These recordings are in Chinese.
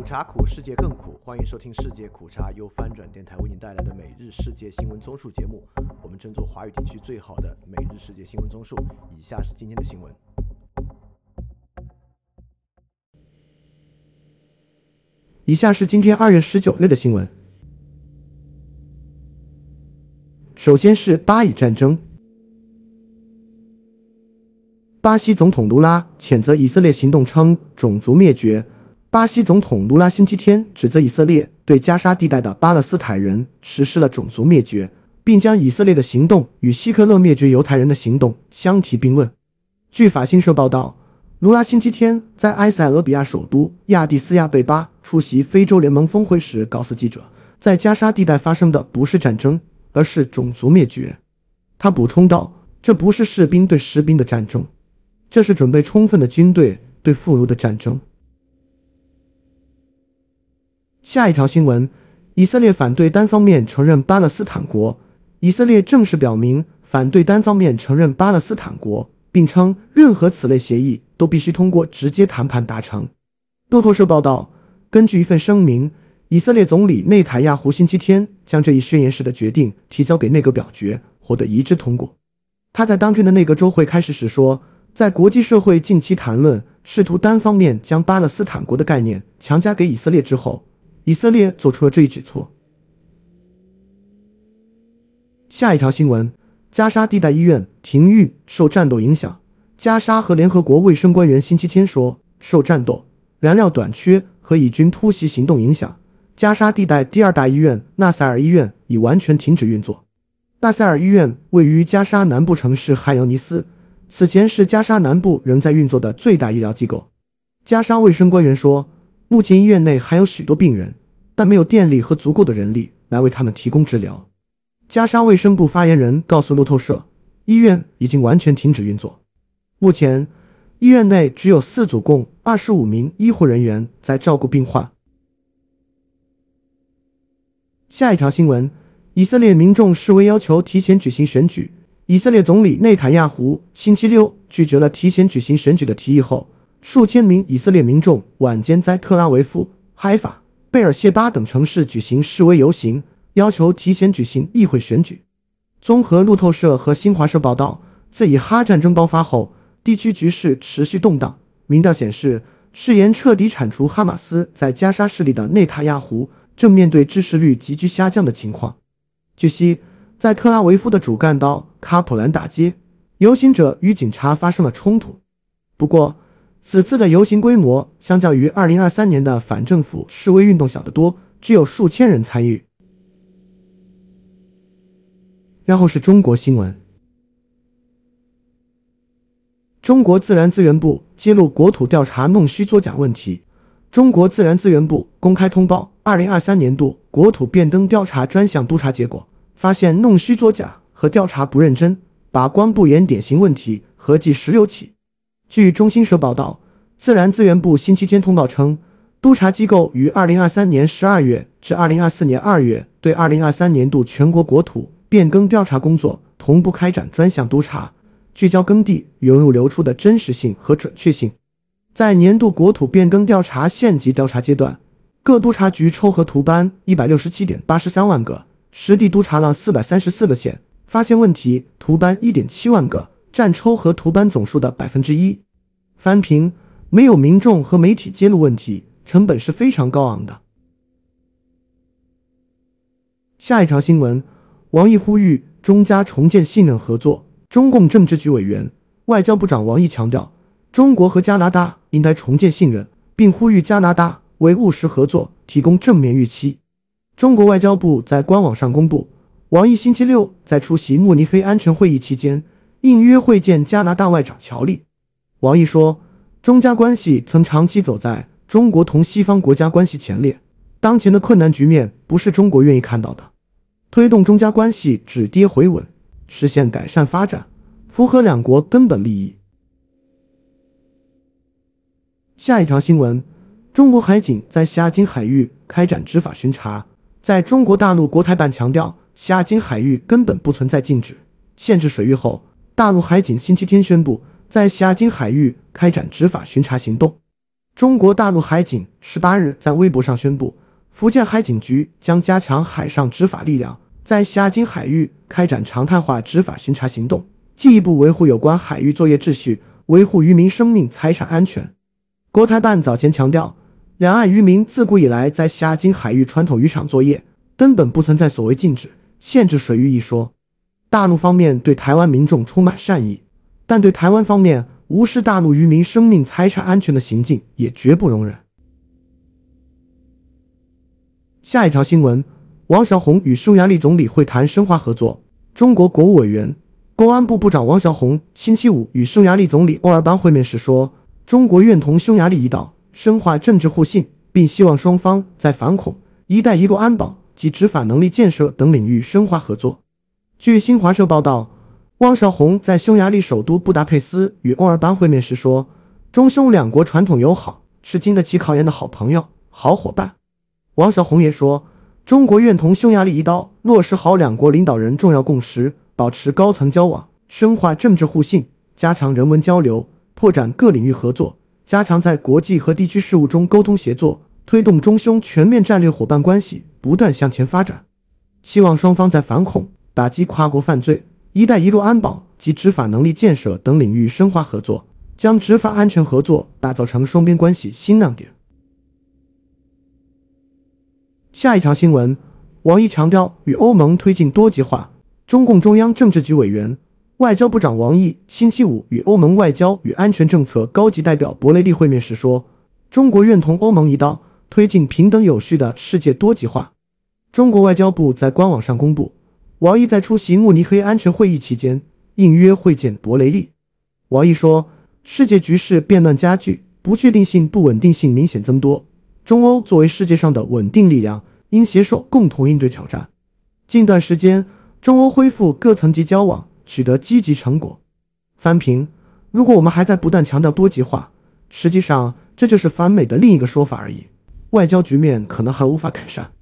苦茶苦，世界更苦。欢迎收听《世界苦茶》，由翻转电台为您带来的每日世界新闻综述节目。我们争做华语地区最好的每日世界新闻综述。以下是今天的新闻。以下是今天二月十九日的新闻。首先是巴以战争。巴西总统卢拉谴责以色列行动，称种族灭绝。巴西总统卢拉星期天指责以色列对加沙地带的巴勒斯坦人实施了种族灭绝，并将以色列的行动与希特勒灭绝犹太人的行动相提并论。据法新社报道，卢拉星期天在埃塞俄比亚首都亚的斯亚贝巴出席非洲联盟峰会时告诉记者，在加沙地带发生的不是战争，而是种族灭绝。他补充道：“这不是士兵对士兵的战争，这是准备充分的军队对俘虏的战争。”下一条新闻：以色列反对单方面承认巴勒斯坦国。以色列正式表明反对单方面承认巴勒斯坦国，并称任何此类协议都必须通过直接谈判达成。路透社报道，根据一份声明，以色列总理内塔亚胡星期天将这一宣言式的决定提交给内阁表决，获得一致通过。他在当天的内阁周会开始时说，在国际社会近期谈论试图单方面将巴勒斯坦国的概念强加给以色列之后。以色列做出了这一举措。下一条新闻：加沙地带医院停运受战斗影响。加沙和联合国卫生官员星期天说，受战斗、燃料短缺和以军突袭行动影响，加沙地带第二大医院纳赛尔医院已完全停止运作。纳赛尔医院位于加沙南部城市汉尤尼斯，此前是加沙南部仍在运作的最大医疗机构。加沙卫生官员说，目前医院内还有许多病人。但没有电力和足够的人力来为他们提供治疗。加沙卫生部发言人告诉路透社，医院已经完全停止运作。目前，医院内只有四组共二十五名医护人员在照顾病患。下一条新闻：以色列民众示威要求提前举行选举。以色列总理内塔亚胡星期六拒绝了提前举行选举的提议后，数千名以色列民众晚间在特拉维夫、海法。贝尔谢巴等城市举行示威游行，要求提前举行议会选举。综合路透社和新华社报道，自以哈战争爆发后，地区局势持续动荡。民调显示，誓言彻底铲除哈马斯在加沙势力的内塔亚胡正面对支持率急剧下降的情况。据悉，在特拉维夫的主干道卡普兰大街，游行者与警察发生了冲突。不过，此次的游行规模相较于2023年的反政府示威运动小得多，只有数千人参与。然后是中国新闻：中国自然资源部揭露国土调查弄虚作假问题。中国自然资源部公开通报2023年度国土变更调查专项督查结果，发现弄虚作假和调查不认真、把关不严典型问题合计十六起。据中新社报道，自然资源部星期天通报称，督查机构于二零二三年十二月至二零二四年二月对二零二三年度全国国土变更调查工作同步开展专项督查，聚焦耕地原物流出的真实性和准确性。在年度国土变更调查县级调查阶段，各督察局抽核图班一百六十七点八十三万个，实地督查了四百三十四个县，发现问题图班一点七万个。占抽和图班总数的百分之一。翻评没有民众和媒体揭露问题，成本是非常高昂的。下一条新闻：王毅呼吁中加重建信任合作。中共政治局委员、外交部长王毅强调，中国和加拿大应该重建信任，并呼吁加拿大为务实合作提供正面预期。中国外交部在官网上公布，王毅星期六在出席慕尼黑安全会议期间。应约会见加拿大外长乔利，王毅说，中加关系曾长期走在中国同西方国家关系前列，当前的困难局面不是中国愿意看到的。推动中加关系止跌回稳，实现改善发展，符合两国根本利益。下一条新闻：中国海警在西亚金海域开展执法巡查。在中国大陆国台办强调，西亚金海域根本不存在禁止、限制水域后。大陆海警星期天宣布，在西亚金海域开展执法巡查行动。中国大陆海警十八日在微博上宣布，福建海警局将加强海上执法力量，在虾津海域开展常态化执法巡查行动，进一步维护有关海域作业秩序，维护渔民生命财产安全。国台办早前强调，两岸渔民自古以来在虾津海域传统渔场作业，根本不存在所谓禁止、限制水域一说。大陆方面对台湾民众充满善意，但对台湾方面无视大陆渔民生命财产安全的行径也绝不容忍。下一条新闻：王小洪与匈牙利总理会谈深化合作。中国国务委员、公安部部长王小洪星期五与匈牙利总理欧尔班会面时说，中国愿同匈牙利一道深化政治互信，并希望双方在反恐、一带一路安保及执法能力建设等领域深化合作。据新华社报道，汪小红在匈牙利首都布达佩斯与欧尔班会面时说：“中匈两国传统友好，是经得起考验的好朋友、好伙伴。”汪小红也说：“中国愿同匈牙利一道落实好两国领导人重要共识，保持高层交往，深化政治互信，加强人文交流，拓展各领域合作，加强在国际和地区事务中沟通协作，推动中匈全面战略伙伴关系不断向前发展。希望双方在反恐。”打击跨国犯罪、一带一路安保及执法能力建设等领域深化合作，将执法安全合作打造成双边关系新亮点。下一条新闻，王毅强调与欧盟推进多极化。中共中央政治局委员、外交部长王毅星期五与欧盟外交与安全政策高级代表博雷利会面时说：“中国愿同欧盟一道推进平等有序的世界多极化。”中国外交部在官网上公布。王毅在出席慕尼黑安全会议期间应约会见博雷利。王毅说：“世界局势变乱加剧，不确定性、不稳定性明显增多。中欧作为世界上的稳定力量，应携手共同应对挑战。近段时间，中欧恢复各层级交往，取得积极成果。翻评：如果我们还在不断强调多极化，实际上这就是反美的另一个说法而已。外交局面可能还无法改善。”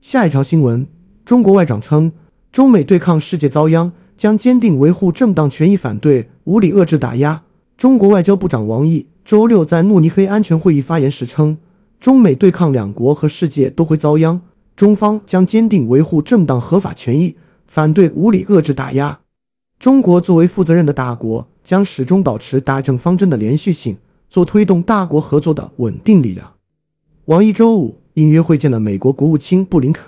下一条新闻，中国外长称，中美对抗世界遭殃，将坚定维护正当权益，反对无理遏制打压。中国外交部长王毅周六在慕尼黑安全会议发言时称，中美对抗两国和世界都会遭殃，中方将坚定维护正当合法权益，反对无理遏制打压。中国作为负责任的大国，将始终保持大政方针的连续性，做推动大国合作的稳定力量。王毅周五。应约会见了美国国务卿布林肯。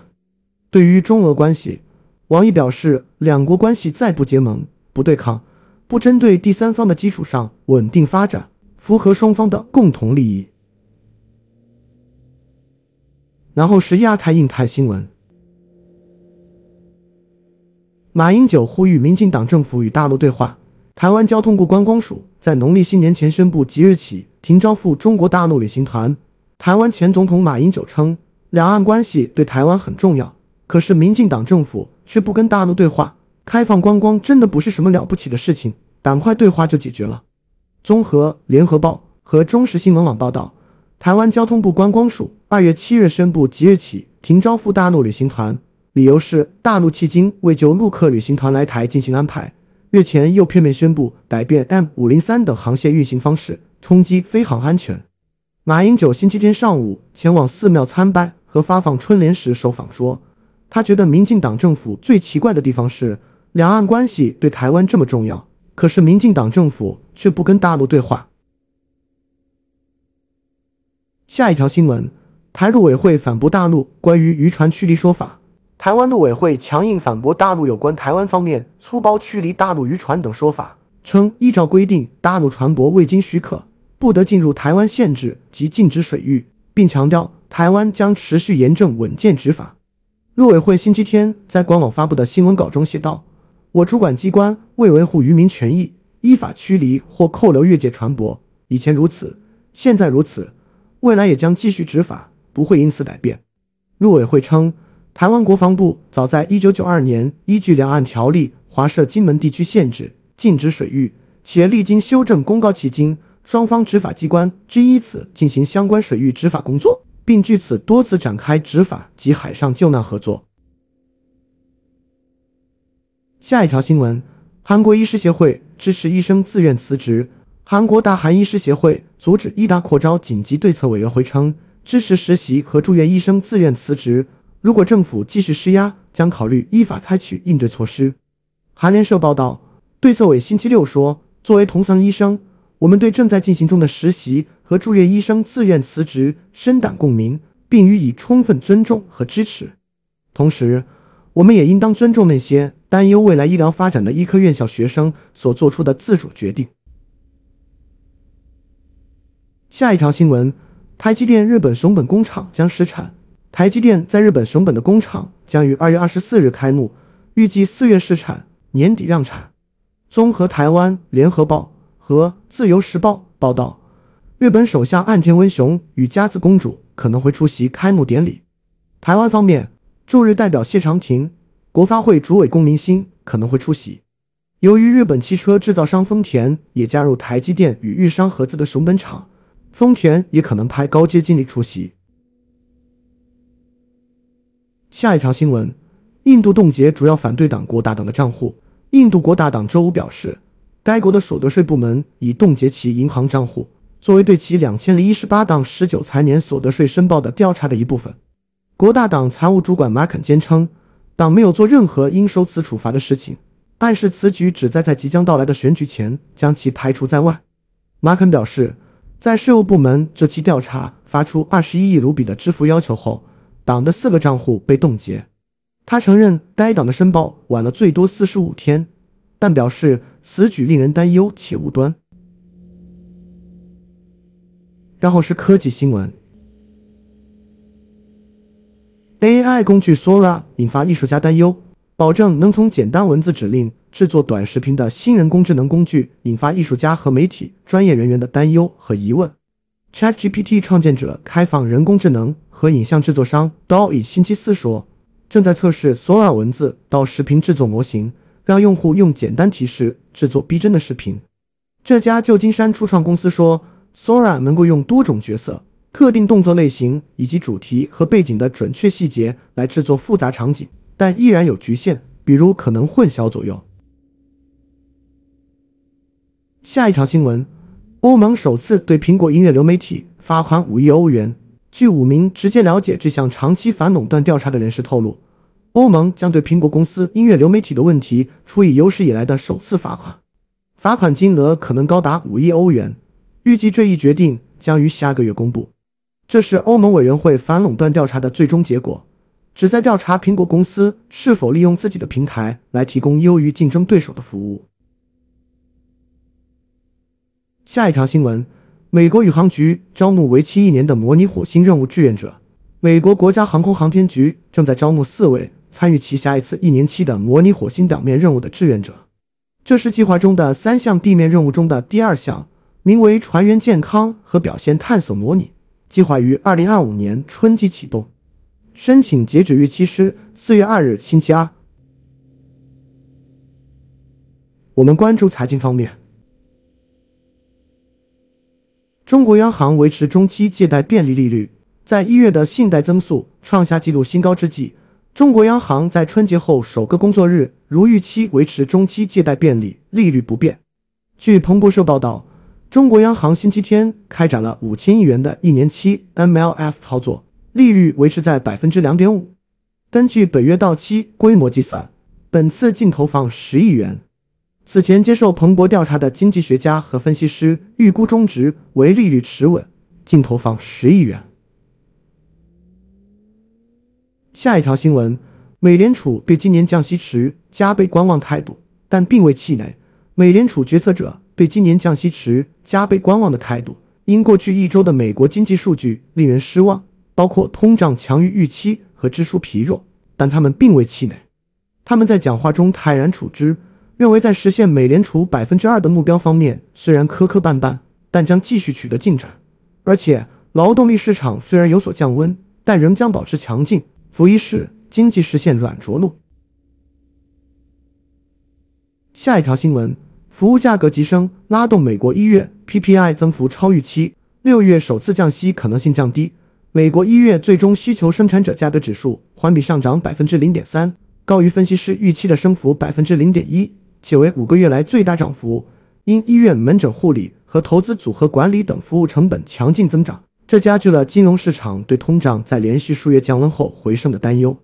对于中俄关系，王毅表示，两国关系再不结盟、不对抗、不针对第三方的基础上稳定发展，符合双方的共同利益。然后是亚太印太新闻。马英九呼吁民进党政府与大陆对话。台湾交通部观光署在农历新年前宣布，即日起停招赴中国大陆旅行团。台湾前总统马英九称，两岸关系对台湾很重要，可是民进党政府却不跟大陆对话。开放观光真的不是什么了不起的事情，赶快对话就解决了。综合联合报和中时新闻网报道，台湾交通部观光署二月七日宣布，即日起停招赴大陆旅行团，理由是大陆迄今未就陆客旅行团来台进行安排。月前又片面宣布改变 M 五零三等航线运行方式，冲击飞航安全。马英九星期天上午前往寺庙参拜和发放春联时受访说，他觉得民进党政府最奇怪的地方是，两岸关系对台湾这么重要，可是民进党政府却不跟大陆对话。下一条新闻，台陆委会反驳大陆关于渔船驱离说法。台湾陆委会强硬反驳大陆有关台湾方面粗暴驱离大陆渔船等说法，称依照规定，大陆船舶未经许可。不得进入台湾限制及禁止水域，并强调台湾将持续严正稳健执法。陆委会星期天在官网发布的新闻稿中写道：“我主管机关为维护渔民权益，依法驱离或扣留越界船舶，以前如此，现在如此，未来也将继续执法，不会因此改变。”陆委会称，台湾国防部早在1992年依据《两岸条例》划设金门地区限制、禁止水域，且历经修正公告迄今。双方执法机关均依此进行相关水域执法工作，并据此多次展开执法及海上救难合作。下一条新闻：韩国医师协会支持医生自愿辞职。韩国大韩医师协会阻止医大扩招紧急对策委员会称，支持实习和住院医生自愿辞职。如果政府继续施压，将考虑依法采取应对措施。韩联社报道，对策委星期六说：“作为同层医生，我们对正在进行中的实习和住院医生自愿辞职深感共鸣，并予以充分尊重和支持。同时，我们也应当尊重那些担忧未来医疗发展的医科院校学生所做出的自主决定。”下一条新闻：台积电日本熊本工厂将试产。台积电在日本熊本的工厂将于二月二十四日开幕，预计四月试产，年底量产。综合台湾联合报和自由时报报道，日本首相岸田文雄与佳子公主可能会出席开幕典礼。台湾方面，驻日代表谢长廷、国发会主委龚明鑫可能会出席。由于日本汽车制造商丰田也加入台积电与日商合资的熊本厂。丰田也可能派高阶经理出席。下一条新闻：印度冻结主要反对党国大党的账户。印度国大党周五表示，该国的所得税部门已冻结其银行账户，作为对其两千零一十八档十九财年所得税申报的调查的一部分。国大党财务主管马肯坚称，党没有做任何应受此处罚的事情，暗示此举旨在在即将到来的选举前将其排除在外。马肯表示。在税务部门这期调查发出二十一亿卢比的支付要求后，党的四个账户被冻结。他承认该党的申报晚了最多四十五天，但表示此举令人担忧且无端。然后是科技新闻：AI 工具 Sora 引发艺术家担忧，保证能从简单文字指令。制作短视频的新人工智能工具引发艺术家和媒体专业人员的担忧和疑问。ChatGPT 创建者、开放人工智能和影像制作商 DALL-E 星期四说，正在测试 Sora 文字到视频制作模型，让用户用简单提示制作逼真的视频。这家旧金山初创公司说，Sora 能够用多种角色、特定动作类型以及主题和背景的准确细节来制作复杂场景，但依然有局限，比如可能混淆左右。下一条新闻：欧盟首次对苹果音乐流媒体罚款五亿欧元。据五名直接了解这项长期反垄断调查的人士透露，欧盟将对苹果公司音乐流媒体的问题处以有史以来的首次罚款，罚款金额可能高达五亿欧元。预计这一决定将于下个月公布。这是欧盟委员会反垄断调查的最终结果，旨在调查苹果公司是否利用自己的平台来提供优于竞争对手的服务。下一条新闻：美国宇航局招募为期一年的模拟火星任务志愿者。美国国家航空航天局正在招募四位参与其下一次一年期的模拟火星表面任务的志愿者。这是计划中的三项地面任务中的第二项，名为“船员健康和表现探索模拟”，计划于二零二五年春季启动。申请截止日期是四月二日星期二。我们关注财经方面。中国央行维持中期借贷便利利率，在一月的信贷增速创下纪录新高之际，中国央行在春节后首个工作日如预期维持中期借贷便利利率不变。据彭博社报道，中国央行星期天开展了五千亿元的一年期 MLF 操作，利率维持在百分之两点五。根据本月到期规模计算，本次净投放十亿元。此前接受彭博调查的经济学家和分析师预估中值为利率持稳，净投放十亿元。下一条新闻：美联储对今年降息持加倍观望态度，但并未气馁。美联储决策者对今年降息持加倍观望的态度，因过去一周的美国经济数据令人失望，包括通胀强于预期和支出疲弱。但他们并未气馁，他们在讲话中泰然处之。认为在实现美联储百分之二的目标方面，虽然磕磕绊绊，但将继续取得进展。而且，劳动力市场虽然有所降温，但仍将保持强劲。福一是经济实现软着陆。下一条新闻：服务价格急升，拉动美国一月 PPI 增幅超预期，六月首次降息可能性降低。美国一月最终需求生产者价格指数环比上涨百分之零点三，高于分析师预期的升幅百分之零点一。且为五个月来最大涨幅，因医院门诊护理和投资组合管理等服务成本强劲增长，这加剧了金融市场对通胀在连续数月降温后回升的担忧。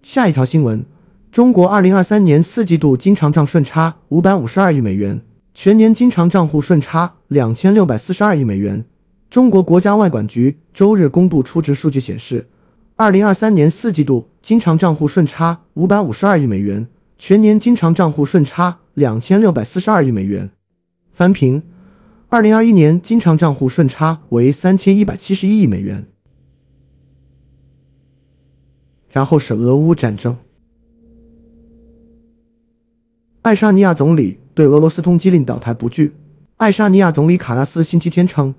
下一条新闻：中国二零二三年四季度经常账顺差五百五十二亿美元，全年经常账户顺差两千六百四十二亿美元。中国国家外管局周日公布初值数据显示，二零二三年四季度经常账户顺差五百五十二亿美元，全年经常账户顺差两千六百四十二亿美元。翻平，二零二一年经常账户顺差为三千一百七十一亿美元。然后是俄乌战争。爱沙尼亚总理对俄罗斯通缉令表态不惧。爱沙尼亚总理卡拉斯星期天称，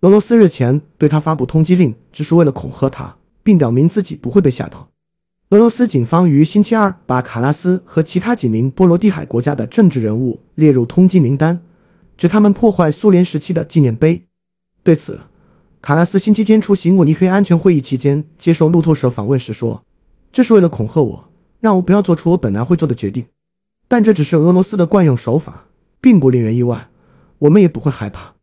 俄罗斯日前对他发布通缉令，只是为了恐吓他，并表明自己不会被吓到。俄罗斯警方于星期二把卡拉斯和其他几名波罗的海国家的政治人物列入通缉名单，指他们破坏苏联时期的纪念碑。对此，卡拉斯星期天出席慕尼黑安全会议期间接受路透社访问时说。这是为了恐吓我，让我不要做出我本来会做的决定。但这只是俄罗斯的惯用手法，并不令人意外。我们也不会害怕。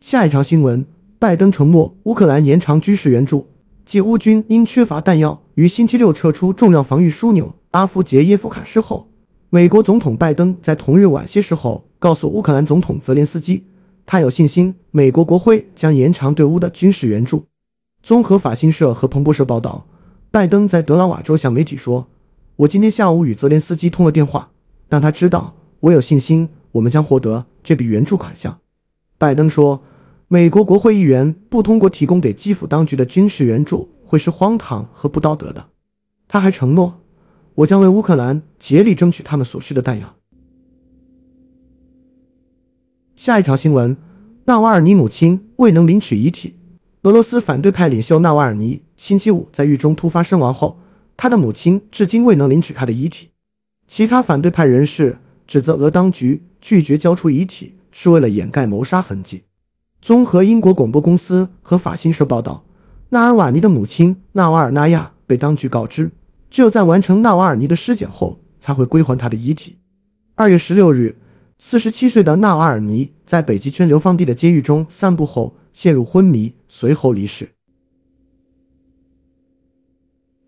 下一条新闻：拜登承诺乌克兰延长军事援助。继乌军因缺乏弹药于星期六撤出重要防御枢纽阿夫杰耶夫卡市后，美国总统拜登在同日晚些时候告诉乌克兰总统泽连斯基，他有信心美国国会将延长对乌的军事援助。综合法新社和彭博社报道，拜登在德拉瓦州向媒体说：“我今天下午与泽连斯基通了电话，让他知道我有信心，我们将获得这笔援助款项。”拜登说：“美国国会议员不通过提供给基辅当局的军事援助，会是荒唐和不道德的。”他还承诺：“我将为乌克兰竭力争取他们所需的弹药。”下一条新闻：纳瓦尔尼母亲未能领取遗体。俄罗斯反对派领袖纳瓦尔尼星期五在狱中突发身亡后，他的母亲至今未能领取他的遗体。其他反对派人士指责俄当局拒绝交出遗体是为了掩盖谋杀痕迹。综合英国广播公司和法新社报道，纳尔瓦尼的母亲纳瓦尔纳亚被当局告知，只有在完成纳瓦尔尼的尸检后才会归还他的遗体。二月十六日，四十七岁的纳瓦尔尼在北极圈流放地的监狱中散步后。陷入昏迷，随后离世。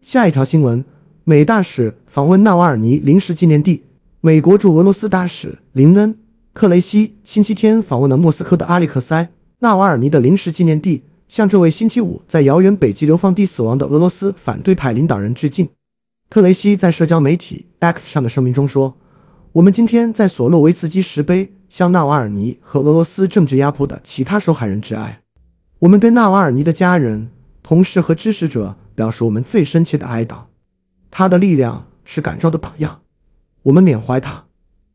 下一条新闻：美大使访问纳瓦尔尼临时纪念地。美国驻俄罗斯大使林恩·克雷西星期天访问了莫斯科的阿里克塞·纳瓦尔尼的临时纪念地，向这位星期五在遥远北极流放地死亡的俄罗斯反对派领导人致敬。特雷西在社交媒体 X 上的声明中说：“我们今天在索洛维茨基石碑。”向纳瓦尔尼和俄罗斯政治压迫的其他受害人致哀。我们对纳瓦尔尼的家人、同事和支持者表示我们最深切的哀悼。他的力量是感召的榜样，我们缅怀他。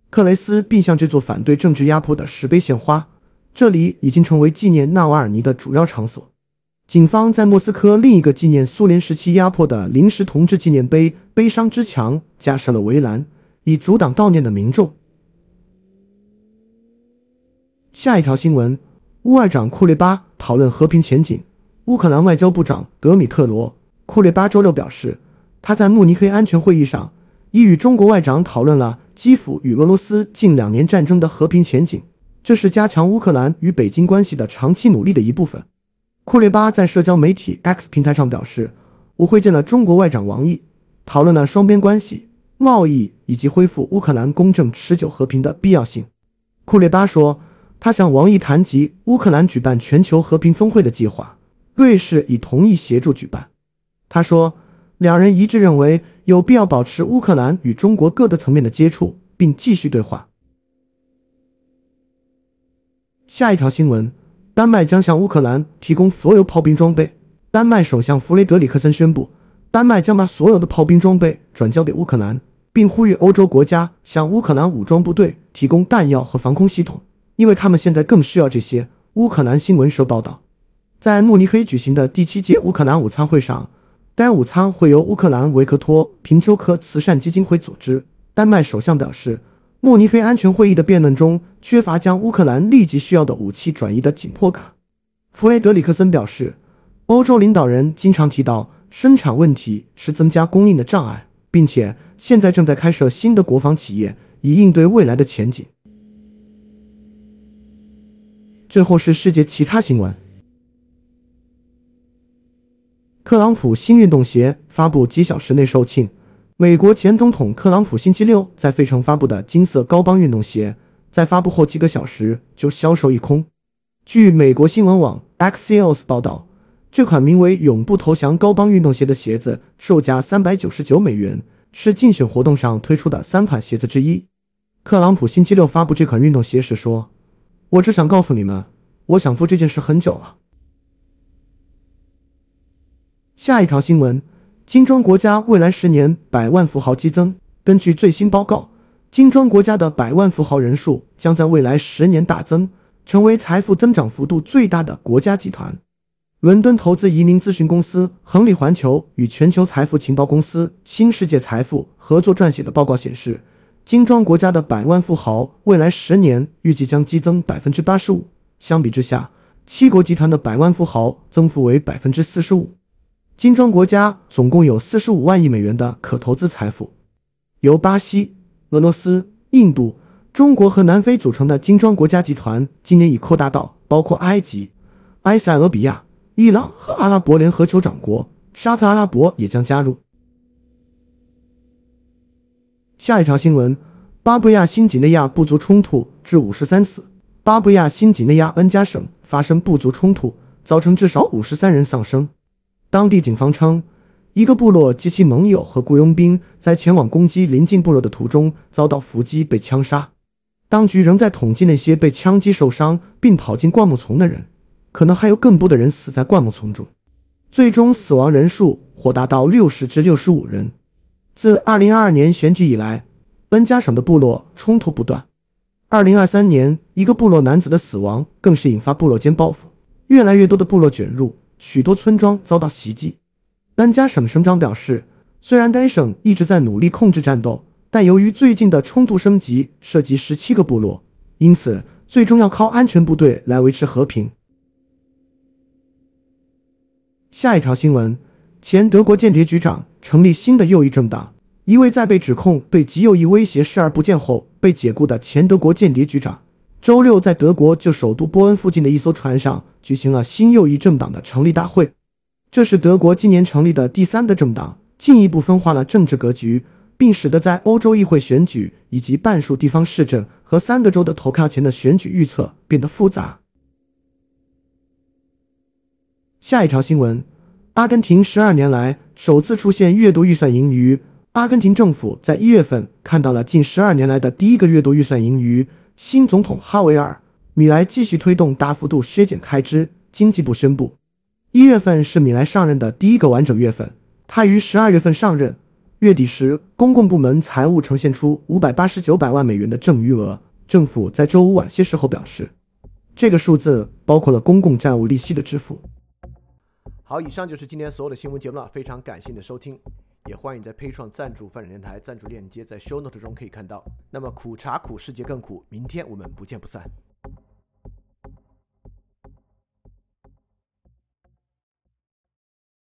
克雷斯并向这座反对政治压迫的石碑献花，这里已经成为纪念纳瓦尔尼的主要场所。警方在莫斯科另一个纪念苏联时期压迫的临时同志纪念碑“悲伤之墙”加设了围栏，以阻挡悼念的民众。下一条新闻：乌外长库列巴讨论和平前景。乌克兰外交部长德米特罗·库列巴周六表示，他在慕尼黑安全会议上已与中国外长讨论了基辅与俄罗斯近两年战争的和平前景，这是加强乌克兰与北京关系的长期努力的一部分。库列巴在社交媒体 X 平台上表示：“我会见了中国外长王毅，讨论了双边关系、贸易以及恢复乌克兰公正持久和平的必要性。”库列巴说。他向王毅谈及乌克兰举办全球和平峰会的计划，瑞士已同意协助举办。他说，两人一致认为有必要保持乌克兰与中国各个层面的接触，并继续对话。下一条新闻：丹麦将向乌克兰提供所有炮兵装备。丹麦首相弗雷德里克森宣布，丹麦将把所有的炮兵装备转交给乌克兰，并呼吁欧洲国家向乌克兰武装部队提供弹药和防空系统。因为他们现在更需要这些。乌克兰新闻社报道，在慕尼黑举行的第七届乌克兰午餐会上，该午餐会由乌克兰维克托平丘科慈善基金会组织。丹麦首相表示，慕尼黑安全会议的辩论中缺乏将乌克兰立即需要的武器转移的紧迫感。弗雷德里克森表示，欧洲领导人经常提到生产问题是增加供应的障碍，并且现在正在开设新的国防企业，以应对未来的前景。最后是世界其他新闻：特朗普新运动鞋发布几小时内售罄。美国前总统特朗普星期六在费城发布的金色高帮运动鞋，在发布后几个小时就销售一空。据美国新闻网 Axios 报道，这款名为“永不投降”高帮运动鞋的鞋子售价三百九十九美元，是竞选活动上推出的三款鞋子之一。特朗普星期六发布这款运动鞋时说。我只想告诉你们，我想做这件事很久了。下一条新闻：金砖国家未来十年百万富豪激增。根据最新报告，金砖国家的百万富豪人数将在未来十年大增，成为财富增长幅度最大的国家集团。伦敦投资移民咨询公司亨利环球与全球财富情报公司新世界财富合作撰写的报告显示。金砖国家的百万富豪未来十年预计将激增百分之八十五。相比之下，七国集团的百万富豪增幅为百分之四十五。金砖国家总共有四十五万亿美元的可投资财富。由巴西、俄罗斯、印度、中国和南非组成的金砖国家集团，今年已扩大到包括埃及、埃塞俄比亚、伊朗和阿拉伯联合酋长国，沙特阿拉伯也将加入。下一条新闻：巴布亚新几内亚部族冲突致五十三死。巴布亚新几内亚恩加省发生部族冲突，造成至少五十三人丧生。当地警方称，一个部落及其盟友和雇佣兵在前往攻击邻近部落的途中遭到伏击，被枪杀。当局仍在统计那些被枪击受伤并跑进灌木丛的人，可能还有更多的人死在灌木丛中。最终死亡人数或达到六十至六十五人。自2022年选举以来，恩加省的部落冲突不断。2023年，一个部落男子的死亡更是引发部落间报复，越来越多的部落卷入，许多村庄遭到袭击。丹加省省长表示，虽然该省一直在努力控制战斗，但由于最近的冲突升级涉及17个部落，因此最终要靠安全部队来维持和平。下一条新闻。前德国间谍局长成立新的右翼政党。一位在被指控对极右翼威胁视而不见后被解雇的前德国间谍局长，周六在德国就首都波恩附近的一艘船上举行了新右翼政党的成立大会。这是德国今年成立的第三个政党，进一步分化了政治格局，并使得在欧洲议会选举以及半数地方市政和三个州的投票前的选举预测变得复杂。下一条新闻。阿根廷十二年来首次出现月度预算盈余。阿根廷政府在一月份看到了近十二年来的第一个月度预算盈余。新总统哈维尔·米莱继续推动大幅度削减开支。经济部宣布，一月份是米莱上任的第一个完整月份。他于十二月份上任，月底时公共部门财务呈现出五百八十九百万美元的正余额。政府在周五晚些时候表示，这个数字包括了公共债务利息的支付。好，以上就是今天所有的新闻节目了。非常感谢你的收听，也欢迎在配创赞助范展电台赞助链接在 Show Note 中可以看到。那么苦茶苦，世界更苦，明天我们不见不散。